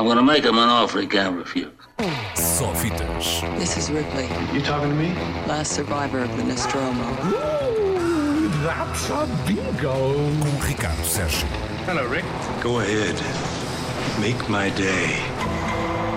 I'm gonna make him an offer he can't refuse. Só fitas. This is Ripley, You talking to me? last survivor of the Nostromo. That's a bingo. Com Ricardo Sérgio. Hello, Rick. Go ahead. Make my day.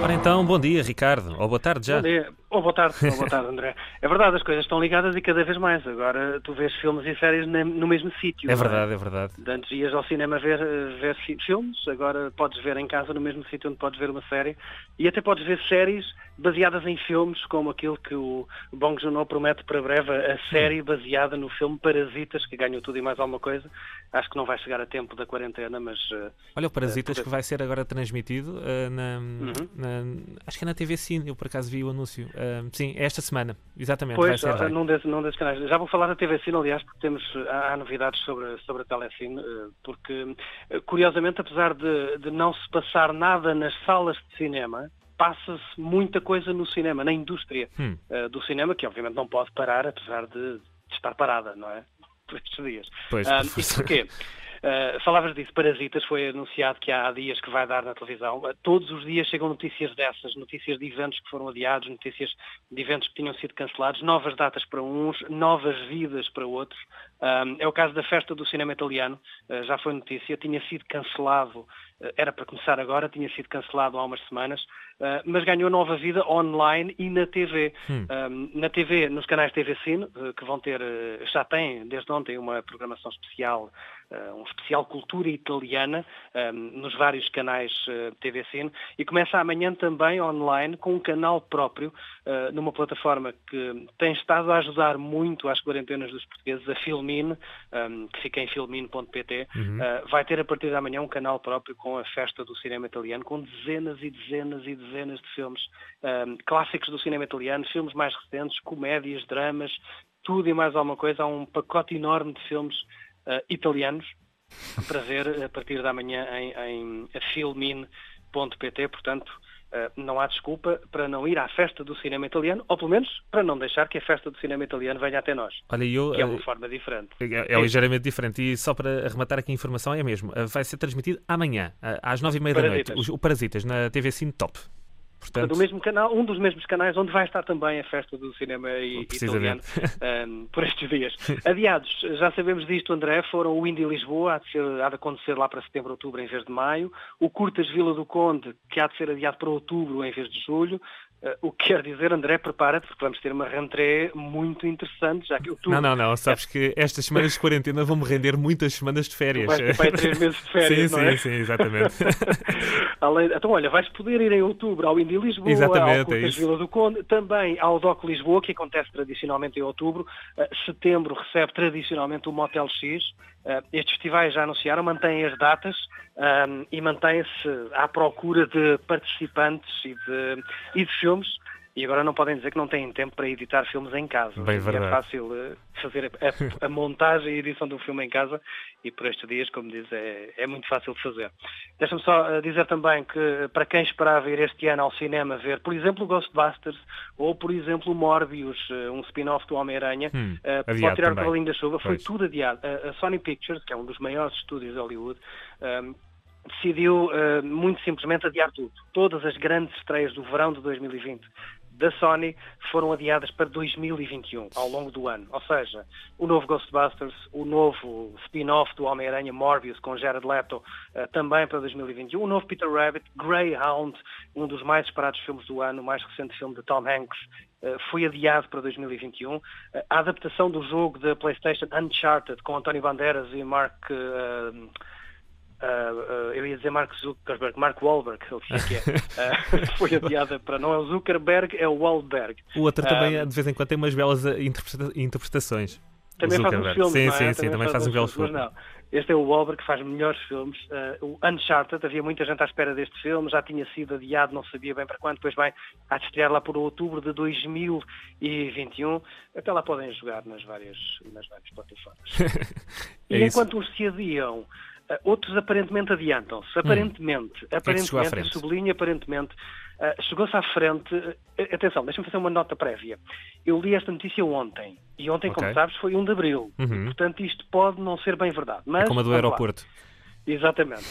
Ora então, bom dia, Ricardo. Ou boa tarde já. Bom dia. Ou boa tarde, ou boa tarde, André. É verdade, as coisas estão ligadas e cada vez mais. Agora tu vês filmes e séries no mesmo sítio. É não verdade, é verdade. De Antes ias ao cinema ver, ver fi- filmes, agora podes ver em casa no mesmo sítio onde podes ver uma série e até podes ver séries baseadas em filmes, como aquele que o Bong Joon-ho promete para breve, a série baseada no filme Parasitas, que ganhou tudo e mais alguma coisa. Acho que não vai chegar a tempo da quarentena, mas eh, Olha o Parasitas Eh, que vai ser agora transmitido eh, na, Uhum. na- Acho que é na TV Cine, eu por acaso vi o anúncio. Eh, sim, é esta semana, exatamente. Pois, vai ser, num, desses, num desses canais. Já vou falar da TV Cine, aliás, porque temos, há, há novidades sobre, sobre a Telecine, eh, porque, curiosamente, apesar de, de não se passar nada nas salas de cinema, passa-se muita coisa no cinema, na indústria Hum. eh, do cinema, que obviamente não pode parar, apesar de, de estar parada, não é? Por estes dias. Pois, professor. isto porquê? Uh, falavas disso, Parasitas, foi anunciado que há dias que vai dar na televisão. Uh, todos os dias chegam notícias dessas, notícias de eventos que foram adiados, notícias de eventos que tinham sido cancelados, novas datas para uns, novas vidas para outros. Um, é o caso da festa do cinema italiano, uh, já foi notícia, tinha sido cancelado, uh, era para começar agora, tinha sido cancelado há umas semanas, uh, mas ganhou nova vida online e na TV. Um, na TV, nos canais TV Cine, uh, que vão ter, uh, já têm desde ontem uma programação especial um especial cultura italiana um, nos vários canais TV Cine e começa amanhã também online com um canal próprio numa plataforma que tem estado a ajudar muito às quarentenas dos portugueses, a Filmin, um, que fica em filmin.pt, uh, vai ter a partir de amanhã um canal próprio com a festa do cinema italiano, com dezenas e dezenas e dezenas de filmes um, clássicos do cinema italiano, filmes mais recentes, comédias, dramas, tudo e mais alguma coisa. Há um pacote enorme de filmes uh, italianos para ver a partir da manhã em, em filmin.pt, portanto não há desculpa para não ir à festa do cinema italiano, ou pelo menos para não deixar que a festa do cinema italiano venha até nós, Olha, eu. que é uma eh, forma diferente. É, é ligeiramente diferente e só para arrematar aqui a informação é mesmo, eh, vai ser transmitido amanhã, eh, às nove e meia da noite, o Parasitas, na TV Cine Top. Portanto, do mesmo canal, um dos mesmos canais onde vai estar também a festa do cinema italiano um, por estes dias. Adiados, já sabemos disto, André, foram o Indy Lisboa, há de, ser- há de acontecer lá para setembro, outubro em vez de maio, o Curtas Vila do Conde, que há de ser adiado para outubro em vez de julho, o que quer dizer, André, prepara-te, porque vamos ter uma rentrée muito interessante, já que outubro Não, não, não. Sabes que estas semanas de quarentena vão-me render muitas semanas de férias. Vais ter três meses de férias, sim, não é? sim, sim, exatamente. Além- então, olha, vais poder ir em outubro ao Indy Lisboa, Exatamente, ao é Curtas isso. Vila do Conde, também ao DOC Lisboa, que acontece tradicionalmente em outubro. Uh, setembro recebe tradicionalmente o Motel X. Uh, estes festivais já anunciaram, mantêm as datas e mantêm-se à procura de participantes e de, e de filmes. E agora não podem dizer que não têm tempo para editar filmes em casa. Bem E verdade. É fácil uh, fazer a, a montagem e edição de um filme em casa e por estes dias, como diz, é, é muito fácil de fazer. Deixa-me só uh, dizer também que para quem esperava ir este ano ao cinema ver, por exemplo, Ghostbusters ou, por exemplo, Morbius, uh, um spin-off do Homem-Aranha, Hum, uh, pode tirar o também. cavalinho da chuva, foi Pois. tudo adiado. A, a Sony Pictures, que é um dos maiores estúdios de Hollywood, um, decidiu uh, muito simplesmente adiar tudo. Todas as grandes estreias do verão de 2020 da Sony foram adiadas para 2021, ao longo do ano. Ou seja, o novo Ghostbusters, o novo spin-off do Homem-Aranha Morbius com Jared Leto, uh, também para 2021, o novo Peter Rabbit, Greyhound, um dos mais esperados filmes do ano, o mais recente filme de Tom Hanks, uh, foi adiado para 2021. Uh, a adaptação do jogo da PlayStation Uncharted com António Banderas e Mark... uh, Uh, uh, eu ia dizer Mark Zuckerberg, Mark Wahlberg, que é. Uh, foi adiada para não é o Zuckerberg, é o Wahlberg. O outro também, Ah, de vez em quando, tem umas belas interpreta- interpretações. Também faz Zuckerberg. filmes, Sim, é? sim, sim, também faz belos filmes, filmes. mas não. Este é o Wahlberg que faz melhores filmes. O Uncharted, havia muita gente à espera deste filme, já tinha sido adiado, não sabia bem para quando, depois bem, há de estrear lá por outubro de 2021. Até lá podem jogar nas várias, nas várias plataformas. É e isso. enquanto uns se adiam, outros aparentemente adiantam-se. Aparentemente, é à aparentemente, frente? sublinho aparentemente, uh, chegou-se à frente. uh, atenção, deixa-me fazer uma nota prévia. Eu li esta notícia ontem, e ontem, Ok. como sabes, foi 1 de abril. Uhum. Portanto, isto pode não ser bem verdade. Mas, É como a do vamos lá. aeroporto. Exatamente.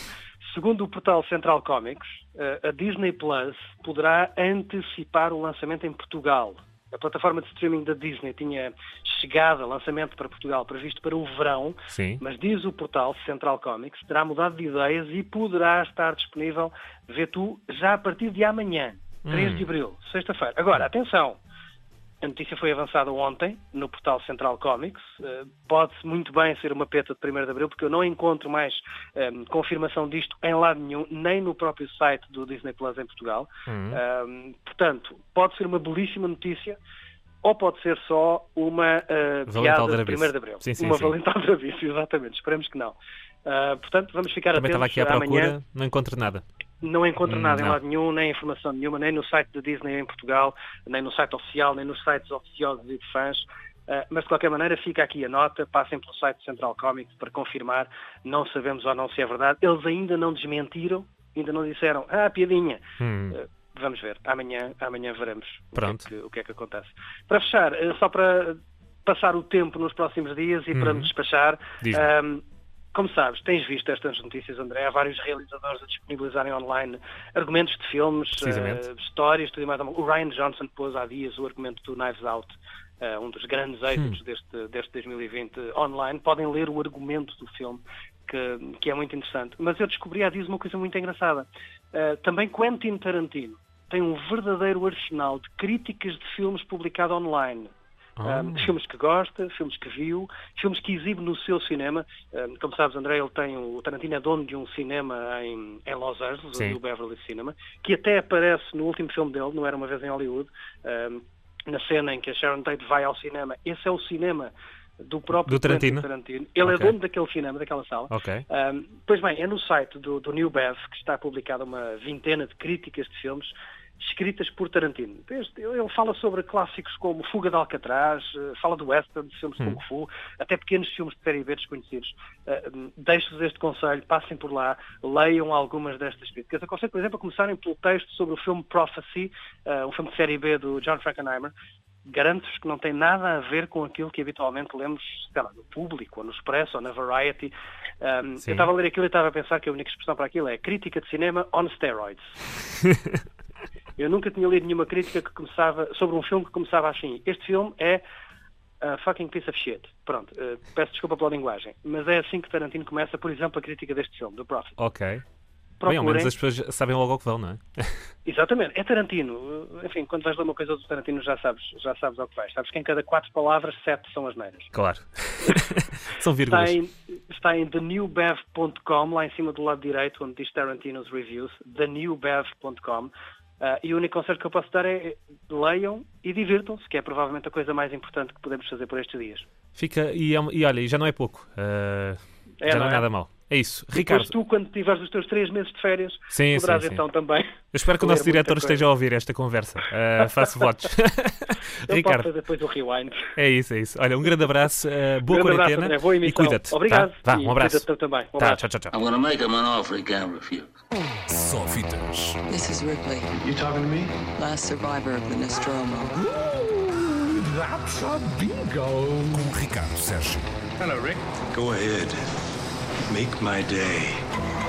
Segundo o portal Central Comics, eh, a Disney Plus poderá antecipar o lançamento em Portugal. A plataforma de streaming da Disney tinha chegado a lançamento para Portugal previsto para o verão, Sim. mas diz o portal Central Comics, terá mudado de ideias e poderá estar disponível, vê tu, já a partir de amanhã, 3 de abril, sexta-feira. Agora, atenção, a notícia foi avançada ontem no portal Central Comics. Uh, pode muito bem ser uma peta de 1 de abril, porque eu não encontro mais um, confirmação disto em lado nenhum, nem no próprio site do Disney Plus em Portugal. Uhum. Um, portanto, pode ser uma belíssima notícia ou pode ser só uma uh, piada de Drabice. 1 de abril. Sim, sim, uma sim. Valental Drabice, exatamente. Esperemos que não. Uh, portanto, vamos ficar Também estava atentos aqui à amanhã. procura, não encontro nada. Não encontro Hum, nada em não. lado nenhum, nem informação nenhuma, nem no site da Disney em Portugal, nem no site oficial, nem nos sites oficiosos e de fãs. Uh, mas de qualquer maneira fica aqui a nota, passem pelo site do Central Comics para confirmar, não sabemos ou não se é verdade. Eles ainda não desmentiram, ainda não disseram, ah, piadinha. Hum. Uh, vamos ver, amanhã, amanhã veremos o que, é Pronto. que, o que é que acontece. Para fechar, uh, só para passar o tempo nos próximos dias e para Uhum. me despachar, um, como sabes, tens visto estas notícias, André, há vários realizadores a disponibilizarem online argumentos de filmes, eh, histórias, tudo e mais. O Ryan Johnson pôs há dias o argumento do Knives Out, eh, um dos grandes êxitos Hum. deste, deste 2020 online. Podem ler o argumento do filme, que, que é muito interessante. Mas eu descobri há dias uma coisa muito engraçada. Eh, também Quentin Tarantino tem um verdadeiro arsenal de críticas de filmes publicado online. Ah. Um, filmes que gosta, filmes que viu, filmes que exibe no seu cinema. Um, como sabes, André, ele tem o o Tarantino é dono de um cinema em, em Los Angeles, Sim. o Beverly Cinema, que até aparece no último filme dele, não era uma vez em Hollywood, um, na cena em que a Sharon Tate vai ao cinema. Esse é o cinema do próprio Do Tarantino? Tarantino. Ele Ok. é dono daquele cinema, daquela sala. Ok. Um, pois bem, é no site do, do New Bev que está publicada uma vintena de críticas de filmes escritas por Tarantino. Ele fala sobre clássicos como Fuga de Alcatraz, eh, fala do western, de filmes de Kung Fu, até pequenos filmes de série B desconhecidos. Eh, hum, Deixo-vos este conselho, passem por lá, leiam algumas destas críticas. Aconselho, por exemplo, a começarem pelo texto sobre o filme Prophecy, eh, um filme de série B do John Frankenheimer, garanto-vos que não tem nada a ver com aquilo que habitualmente lemos, sei lá, no público, ou no Expresso, ou na Variety. Um, Sim. eu estava a ler aquilo e estava a pensar que a única expressão para aquilo é crítica de cinema on steroids. eu nunca tinha lido nenhuma crítica que começava sobre um filme que começava assim. Este filme é a fucking piece of shit. Pronto, eh, peço desculpa pela linguagem, mas é assim que Tarantino começa, por exemplo, a crítica deste filme, do Prophet. Ok. Bem, ao menos Procurem. as pessoas sabem logo o que vão, não é? Exatamente, é Tarantino. Uh, Enfim, quando vais ler uma coisa do Tarantino já sabes, já sabes ao que vais. Sabes que em cada quatro palavras, sete são as neiras. Claro. São Está vírgulas. em, está em thenewbev.com, lá em cima do lado direito, onde diz Tarantino's Reviews, thenewbev.com. Uh, e o único conselho que eu posso dar é leiam e divirtam-se, que é provavelmente a coisa mais importante que podemos fazer por estes dias. Fica, e, é e olha, já não é pouco. Ah, É, já não não é é? nada mal. É isso. Depois Ricardo, tu, quando tiveres os teus três meses de férias, Sim, poderás sim, sim. então também. eu espero que o nosso diretor coisa. esteja a ouvir esta conversa. Ah, faço votos. Eu posso Ricardo, fazer depois o rewind. é isso, é isso. Olha, um grande abraço, ah, boa Grande abraço, quarentena André. Boa e cuida-te. Obrigado. Tá? Vá, um abraço. cuida-te também. Um Tá, abraço. tchau, tchau, tchau. I'm gonna make him an offer he can't refuse. Só fitas. This is Ripley, You talking to me? last survivor of the Nostromo. That's a bingo. Com Ricardo Sérgio. Go ahead. Make my day.